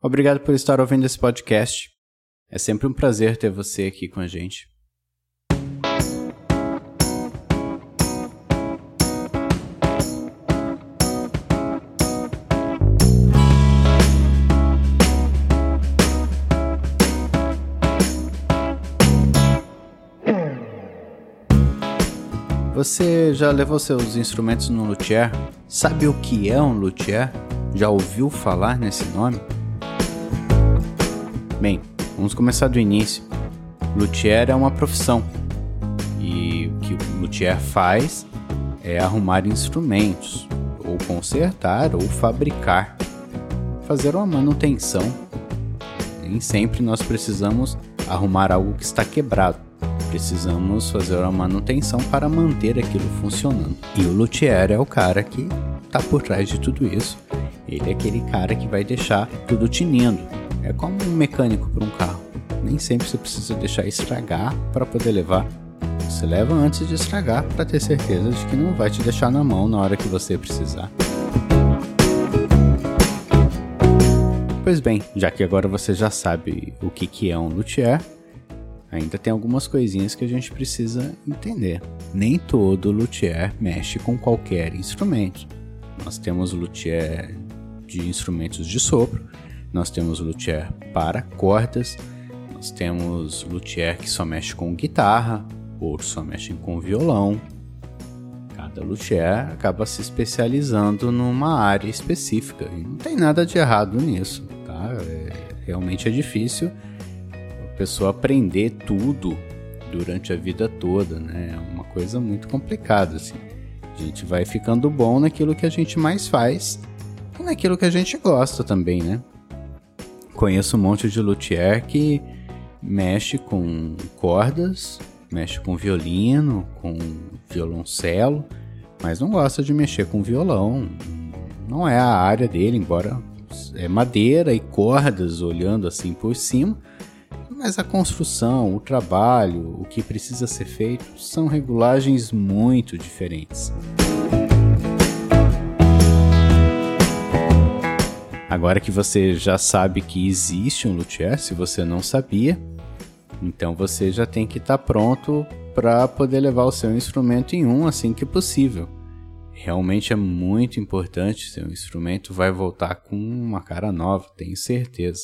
Obrigado por estar ouvindo esse podcast. É sempre um prazer ter você aqui com a gente. Você já levou seus instrumentos no luthier? Sabe o que é um luthier? Já ouviu falar nesse nome? Vamos começar do início. Luthier é uma profissão e o que o luthier faz é arrumar instrumentos, ou consertar, ou fabricar, fazer uma manutenção. Nem sempre nós precisamos arrumar algo que está quebrado precisamos fazer uma manutenção para manter aquilo funcionando. E o luthier é o cara que está por trás de tudo isso. Ele é aquele cara que vai deixar tudo tinindo. É como um mecânico para um carro. Nem sempre você precisa deixar estragar para poder levar. Você leva antes de estragar para ter certeza de que não vai te deixar na mão na hora que você precisar. Pois bem, já que agora você já sabe o que, que é um luthier, ainda tem algumas coisinhas que a gente precisa entender. Nem todo luthier mexe com qualquer instrumento. Nós temos luthier de instrumentos de sopro, nós temos luthier para cordas, nós temos luthier que só mexe com guitarra, outros só mexem com violão. Cada luthier acaba se especializando numa área específica e não tem nada de errado nisso, tá? É, realmente é difícil pessoa aprender tudo durante a vida toda, né? É uma coisa muito complicada, assim. A gente vai ficando bom naquilo que a gente mais faz e naquilo que a gente gosta também, né? Conheço um monte de luthier que mexe com cordas, mexe com violino, com violoncelo, mas não gosta de mexer com violão. Não é a área dele, embora é madeira e cordas olhando assim por cima, mas a construção, o trabalho, o que precisa ser feito são regulagens muito diferentes. Agora que você já sabe que existe um luthier, se você não sabia, então você já tem que estar tá pronto para poder levar o seu instrumento em um assim que possível. Realmente é muito importante, seu instrumento vai voltar com uma cara nova, tenho certeza.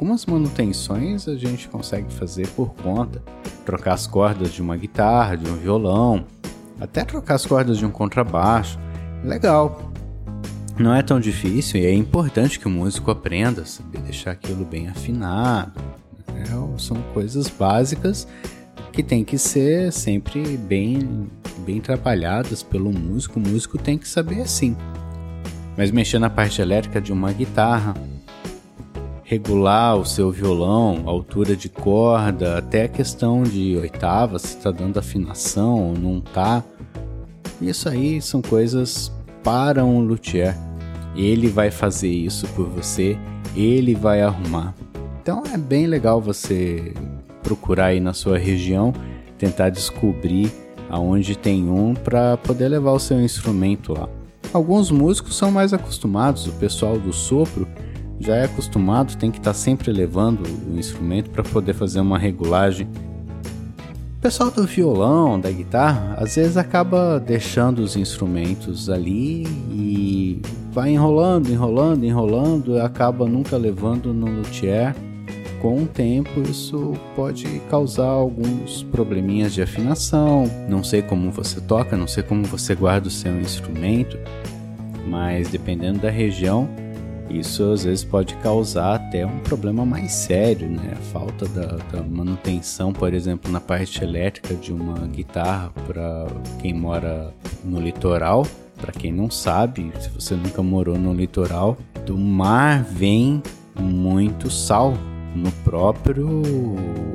Algumas manutenções a gente consegue fazer por conta, trocar as cordas de uma guitarra, de um violão, até trocar as cordas de um contrabaixo. Legal. Não é tão difícil e é importante que o músico aprenda a saber deixar aquilo bem afinado. É, são coisas básicas que tem que ser sempre bem, bem trabalhadas pelo músico. O músico tem que saber assim. Mas mexer na parte elétrica de uma guitarra, regular o seu violão, altura de corda, até a questão de oitava, se está dando afinação ou não está. Isso aí são coisas para um luthier. Ele vai fazer isso por você, ele vai arrumar. Então é bem legal você procurar aí na sua região, tentar descobrir aonde tem um para poder levar o seu instrumento lá. Alguns músicos são mais acostumados, o pessoal do sopro já é acostumado, tem que estar tá sempre levando o instrumento para poder fazer uma regulagem. O pessoal do violão, da guitarra, às vezes acaba deixando os instrumentos ali e vai enrolando, enrolando, enrolando, acaba nunca levando no luthier. Com o tempo, isso pode causar alguns probleminhas de afinação. Não sei como você toca, não sei como você guarda o seu instrumento, mas dependendo da região, isso às vezes pode causar até um problema mais sério, né? A falta da, da manutenção, por exemplo, na parte elétrica de uma guitarra para quem mora no litoral. Para quem não sabe, se você nunca morou no litoral, do mar vem muito sal no próprio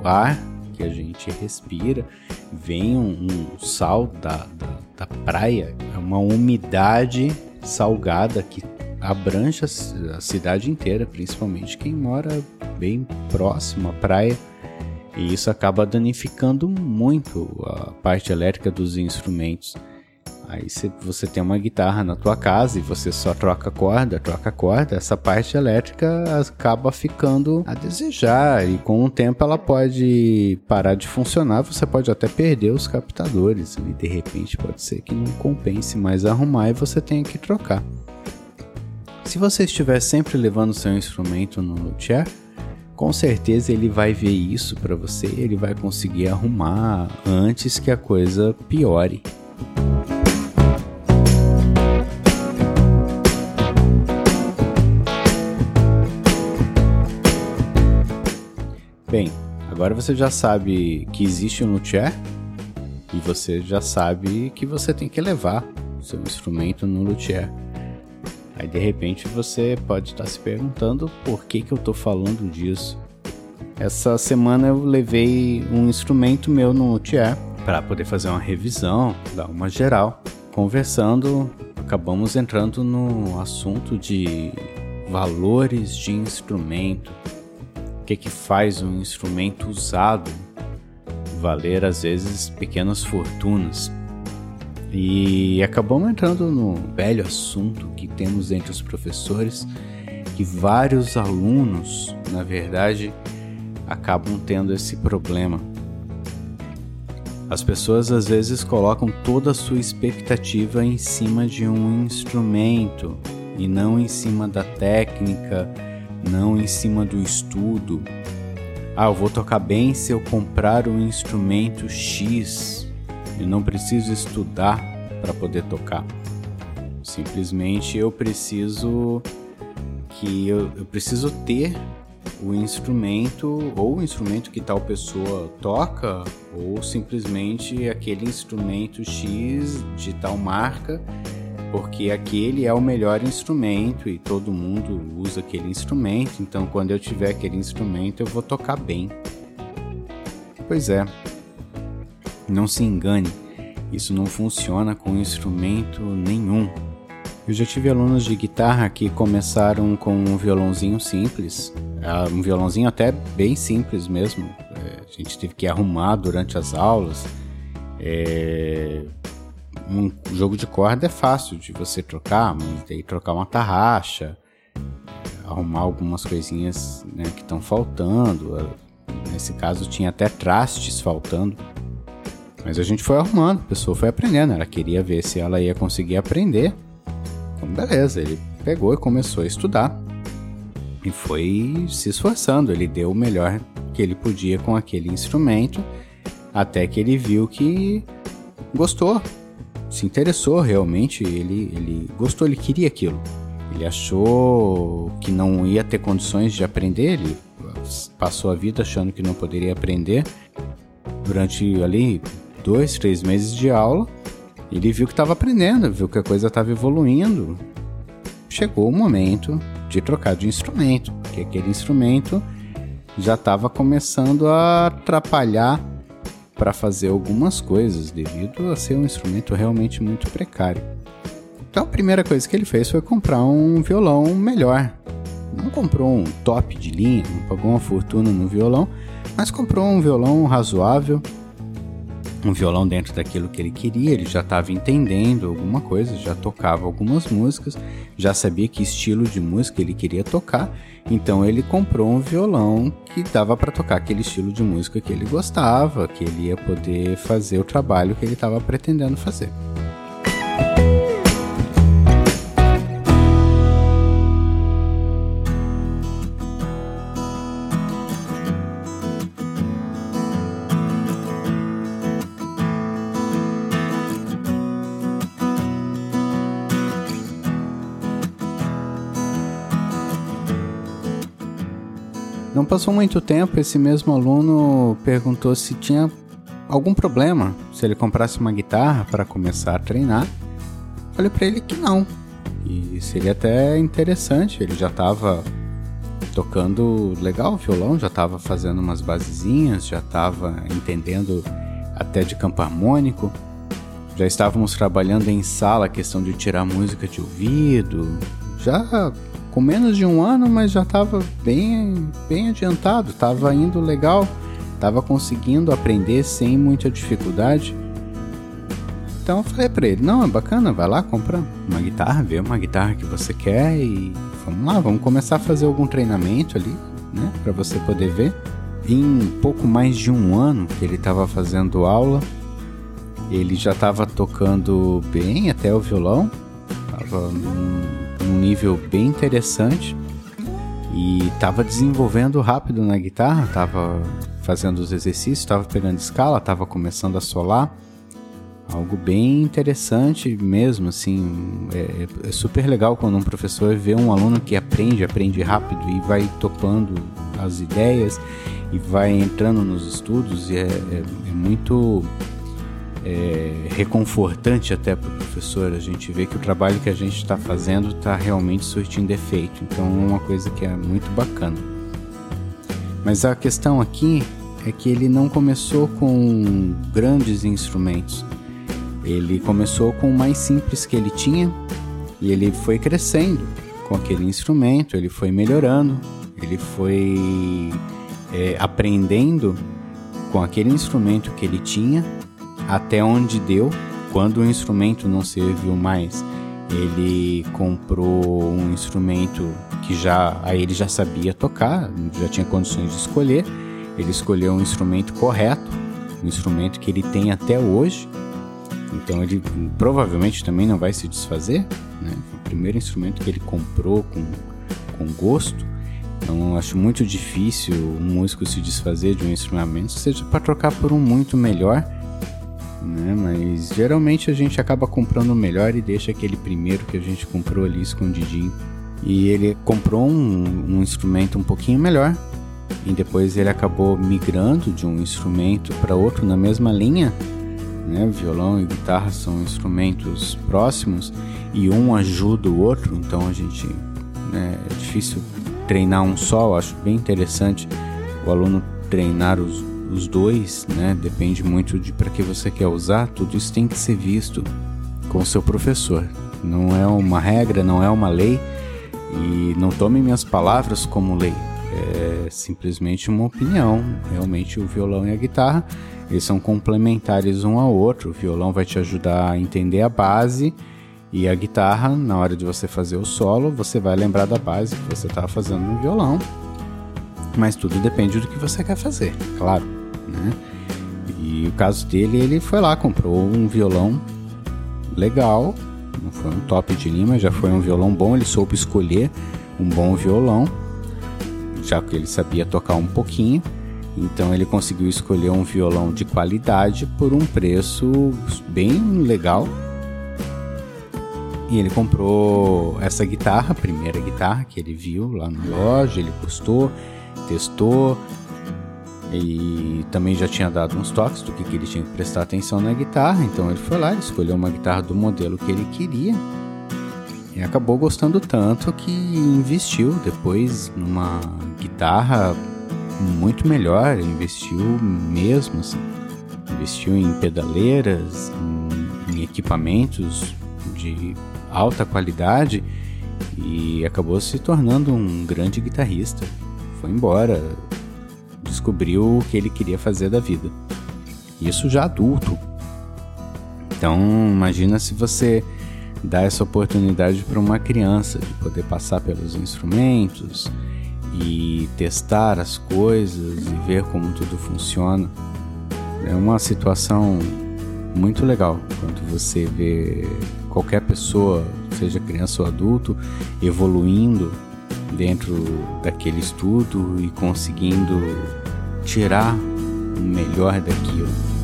ar que a gente respira. Vem um, um sal da, da da praia, é uma umidade salgada que abrange a cidade inteira, principalmente quem mora bem próximo à praia. E isso acaba danificando muito a parte elétrica dos instrumentos. Aí se você tem uma guitarra na tua casa e você só troca corda, troca corda, essa parte elétrica acaba ficando a desejar e com o tempo ela pode parar de funcionar, você pode até perder os captadores e de repente pode ser que não compense mais arrumar e você tenha que trocar. Se você estiver sempre levando seu instrumento no luthier, com certeza ele vai ver isso para você, ele vai conseguir arrumar antes que a coisa piore. Bem, agora você já sabe que existe um luthier e você já sabe que você tem que levar seu instrumento no luthier. Aí de repente você pode estar se perguntando por que, que eu estou falando disso. Essa semana eu levei um instrumento meu no luthier para poder fazer uma revisão, dar uma geral. Conversando, acabamos entrando no assunto de valores de instrumento o que, que faz um instrumento usado valer às vezes pequenas fortunas. E acabamos entrando no velho assunto temos entre os professores, que vários alunos, na verdade, acabam tendo esse problema. As pessoas às vezes colocam toda a sua expectativa em cima de um instrumento e não em cima da técnica não em cima do estudo. Ah, eu vou tocar bem se eu comprar um instrumento X. Eu não preciso estudar para poder tocar. Simplesmente eu preciso que eu, eu preciso ter o instrumento ou o instrumento que tal pessoa toca ou simplesmente aquele instrumento X de tal marca porque aquele é o melhor instrumento e todo mundo usa aquele instrumento, então quando eu tiver aquele instrumento eu vou tocar bem. Pois é, não se engane, isso não funciona com instrumento nenhum. Eu já tive alunos de guitarra que começaram com um violãozinho simples, ah, um violãozinho até bem simples mesmo. É, a gente teve que arrumar durante as aulas. É, um jogo de corda é fácil de você trocar, mas daí trocar uma tarraxa, arrumar algumas coisinhas né, que estão faltando. Nesse caso tinha até trastes faltando. Mas a gente foi arrumando, a pessoa foi aprendendo. Ela queria ver se ela ia conseguir aprender. Então, beleza, ele pegou e começou a estudar. E foi se esforçando. Ele deu o melhor que ele podia com aquele instrumento. Até que ele viu que gostou se interessou realmente, ele, ele gostou, ele queria aquilo. Ele achou que não ia ter condições de aprender, ele passou a vida achando que não poderia aprender. Durante ali dois, três meses de aula, ele viu que estava aprendendo, viu que a coisa estava evoluindo. Chegou o momento de trocar de instrumento, porque aquele instrumento já estava começando a atrapalhar para fazer algumas coisas, devido a ser um instrumento realmente muito precário. Então a primeira coisa que ele fez foi comprar um violão melhor. Não comprou um top de linha, não pagou uma fortuna no violão, mas comprou um violão razoável, um violão dentro daquilo que ele queria, ele já estava entendendo alguma coisa, já tocava algumas músicas, já sabia que estilo de música ele queria tocar então ele comprou um violão que dava para tocar aquele estilo de música que ele gostava, que ele ia poder fazer o trabalho que ele estava pretendendo fazer. Não passou muito tempo, esse mesmo aluno perguntou se tinha algum problema se ele comprasse uma guitarra para começar a treinar. Falei para ele que não. E seria até interessante, ele já estava tocando legal o violão, já estava fazendo umas basezinhas, já estava entendendo até de campo harmônico. Já estávamos trabalhando em sala a questão de tirar música de ouvido. Já com menos de um ano, mas já estava bem, bem adiantado, estava indo legal, estava conseguindo aprender sem muita dificuldade. Então eu falei para ele: não, é bacana, vai lá, compra uma guitarra, vê uma guitarra que você quer e vamos lá, vamos começar a fazer algum treinamento ali, né, para você poder ver. Em pouco mais de um ano que ele estava fazendo aula, ele já estava tocando bem até o violão, estava num nível bem interessante e estava desenvolvendo rápido na guitarra, estava fazendo os exercícios, estava pegando escala, estava começando a solar. Algo bem interessante mesmo, assim, é, é, super legal quando um professor vê um aluno que aprende, aprende rápido e vai topando as ideias e vai entrando nos estudos e é, é, é muito é, reconfortante até para o professor a gente ver que o trabalho que a gente está fazendo está realmente surtindo efeito. Então é uma coisa que é muito bacana. Mas a questão aqui é que ele não começou com grandes instrumentos. Ele começou com o mais simples que ele tinha e ele foi crescendo com aquele instrumento, ele foi melhorando, ele foi é, aprendendo com aquele instrumento que ele tinha até onde deu. Quando o instrumento não serviu mais, ele comprou um instrumento que já aí ele já sabia tocar, já tinha condições de escolher. Ele escolheu um instrumento correto, um instrumento que ele tem até hoje. Então ele provavelmente também não vai se desfazer. Né? Foi o primeiro instrumento que ele comprou com, com gosto. Então acho muito difícil um músico se desfazer de um instrumento, seja para trocar por um muito melhor né? Mas geralmente a gente acaba comprando o melhor e deixa aquele primeiro que a gente comprou ali escondidinho. E ele comprou um, um instrumento um pouquinho melhor e depois ele acabou migrando de um instrumento para outro na mesma linha. Né? Violão e guitarra são instrumentos próximos e um ajuda o outro, então a gente né, é difícil treinar um só. Eu acho bem interessante o aluno treinar os os dois, né? Depende muito de para que você quer usar. Tudo isso tem que ser visto com o seu professor. Não é uma regra, não é uma lei. E não tome minhas palavras como lei. É simplesmente uma opinião. Realmente o violão e a guitarra, eles são complementares um ao outro. O violão vai te ajudar a entender a base e a guitarra, na hora de você fazer o solo, você vai lembrar da base que você estava fazendo no violão. Mas tudo depende do que você quer fazer, claro né? E o caso dele, ele foi lá, comprou um violão legal, não foi um top de linha, já foi um violão bom, ele soube escolher um bom violão, já que ele sabia tocar um pouquinho. Então ele conseguiu escolher um violão de qualidade por um preço bem legal. E ele comprou essa guitarra, a primeira guitarra que ele viu lá na loja, ele gostou, testou, e também já tinha dado uns toques do que, que ele tinha que prestar atenção na guitarra, então ele foi lá, escolheu uma guitarra do modelo que ele queria e acabou gostando tanto que investiu depois numa guitarra muito melhor, investiu mesmo, assim. investiu em pedaleiras, em, em equipamentos de alta qualidade e acabou se tornando um grande guitarrista. Foi embora, descobriu o que ele queria fazer da vida. Isso já adulto. Então, imagina se você dá essa oportunidade para uma criança de poder passar pelos instrumentos e testar as coisas e ver como tudo funciona. É uma situação muito legal quando você vê qualquer pessoa, seja criança ou adulto, evoluindo dentro daquele estudo e conseguindo tirar o melhor daquilo.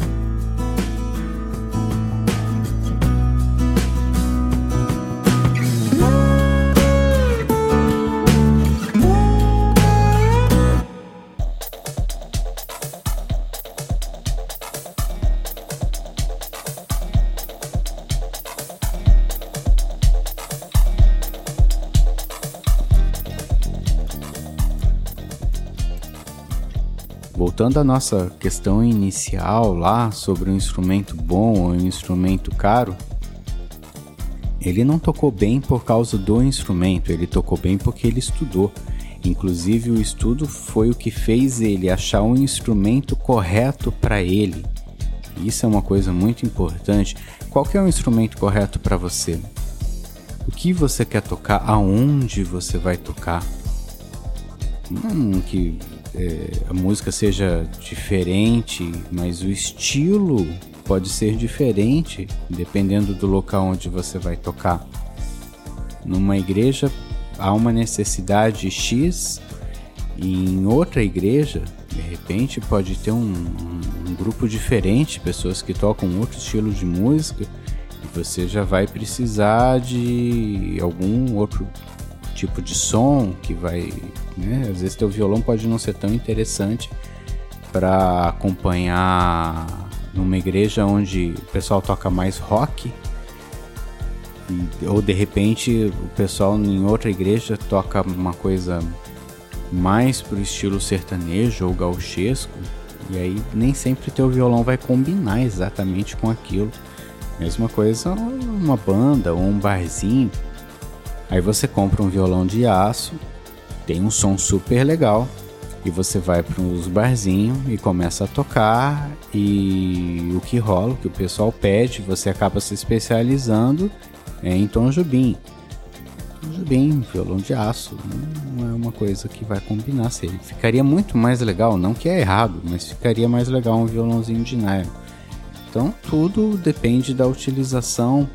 Voltando à nossa questão inicial lá sobre um instrumento bom ou um instrumento caro, ele não tocou bem por causa do instrumento, ele tocou bem porque ele estudou. Inclusive, o estudo foi o que fez ele achar um instrumento correto para ele. Isso é uma coisa muito importante. Qual é o instrumento correto para você? O que você quer tocar? Aonde você vai tocar? Não que é, a música seja diferente, mas o estilo pode ser diferente dependendo do local onde você vai tocar. Numa igreja há uma necessidade X e em outra igreja, de repente, pode ter um, um, grupo diferente, pessoas que tocam outro estilo de música e você já vai precisar de algum outro tipo de som que vai, né? Às vezes teu violão pode não ser tão interessante para acompanhar numa igreja onde o pessoal toca mais rock ou de repente o pessoal em outra igreja toca uma coisa mais pro estilo sertanejo ou gauchesco e aí nem sempre teu violão vai combinar exatamente com aquilo. Mesma coisa uma banda ou um barzinho. Aí você compra um violão de aço, tem um som super legal e você vai para os barzinhos e começa a tocar e o que rola, o que o pessoal pede, você acaba se especializando é em Tom Jobim. Tom Jobim, violão de aço, não é uma coisa que vai combinar. Seria. Ficaria muito mais legal, não que é errado, mas ficaria mais legal um violãozinho de nylon. Então tudo depende da utilização,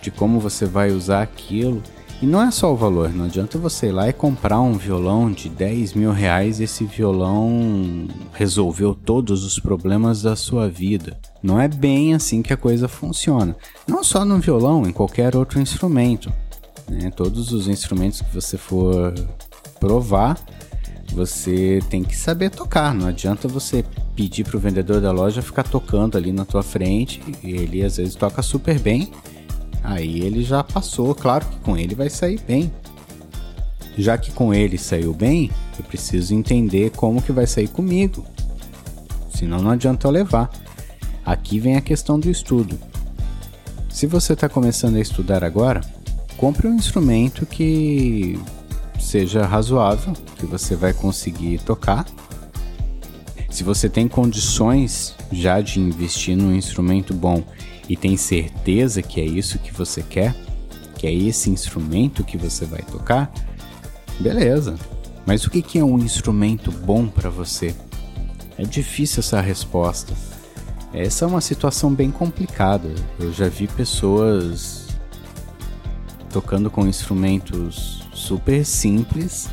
de como você vai usar aquilo. E não é só o valor, não adianta você ir lá e comprar um violão de 10 mil reais e esse violão resolveu todos os problemas da sua vida. Não é bem assim que a coisa funciona. Não só no violão, em qualquer outro instrumento. Né? Todos os instrumentos que você for provar, você tem que saber tocar. Não adianta você pedir para o vendedor da loja ficar tocando ali na tua frente. E ele às vezes toca super bem Aí ele já passou, claro que com ele vai sair bem. Já que com ele saiu bem, eu preciso entender como que vai sair comigo. Senão não adianta eu levar. Aqui vem a questão do estudo. Se você está começando a estudar agora, compre um instrumento que seja razoável, que você vai conseguir tocar. Se você tem condições já de investir num instrumento bom e tem certeza que é isso que você quer, que é esse instrumento que você vai tocar, beleza. Mas o que é um instrumento bom para você? É difícil essa resposta. Essa é uma situação bem complicada. Eu já vi pessoas tocando com instrumentos super simples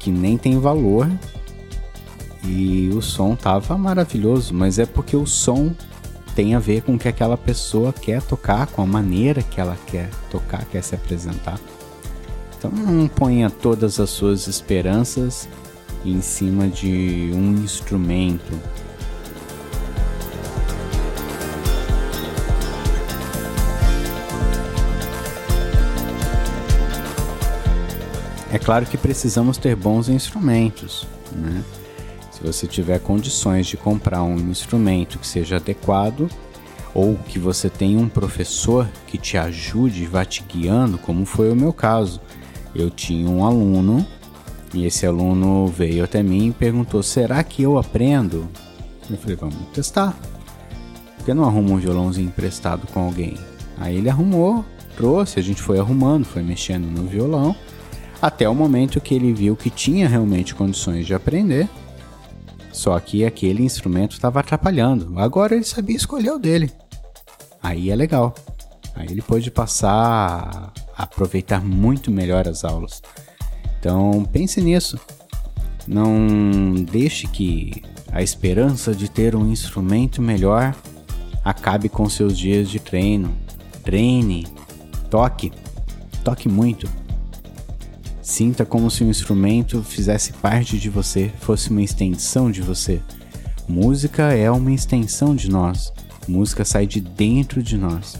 que nem tem valor e o som tava maravilhoso, mas é porque o som tem a ver com o que aquela pessoa quer tocar, com a maneira que ela quer tocar, quer se apresentar. Então não ponha todas as suas esperanças em cima de um instrumento. É claro que precisamos ter bons instrumentos, né? Se você tiver condições de comprar um instrumento que seja adequado ou que você tenha um professor que te ajude, vá te guiando, como foi o meu caso. Eu tinha um aluno e esse aluno veio até mim e perguntou: será que eu aprendo? Eu falei: vamos testar. Por que não arruma um violãozinho emprestado com alguém? Aí ele arrumou, trouxe, a gente foi arrumando, foi mexendo no violão, até o momento que ele viu que tinha realmente condições de aprender só que aquele instrumento estava atrapalhando. Agora ele sabia escolher o dele. Aí é legal. Aí ele pôde passar a aproveitar muito melhor as aulas. Então pense nisso. Não deixe que a esperança de ter um instrumento melhor acabe com seus dias de treino. Treine, toque, toque muito. Sinta como se o instrumento fizesse parte de você, fosse uma extensão de você. Música é uma extensão de nós. Música sai de dentro de nós.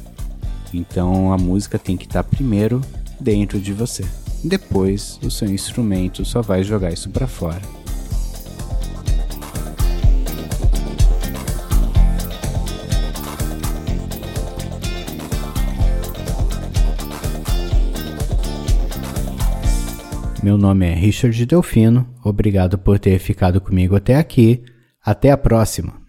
Então a música tem que estar primeiro dentro de você. Depois o seu instrumento só vai jogar isso para fora. Meu nome é Richard Delfino, obrigado por ter ficado comigo até aqui. Até a próxima!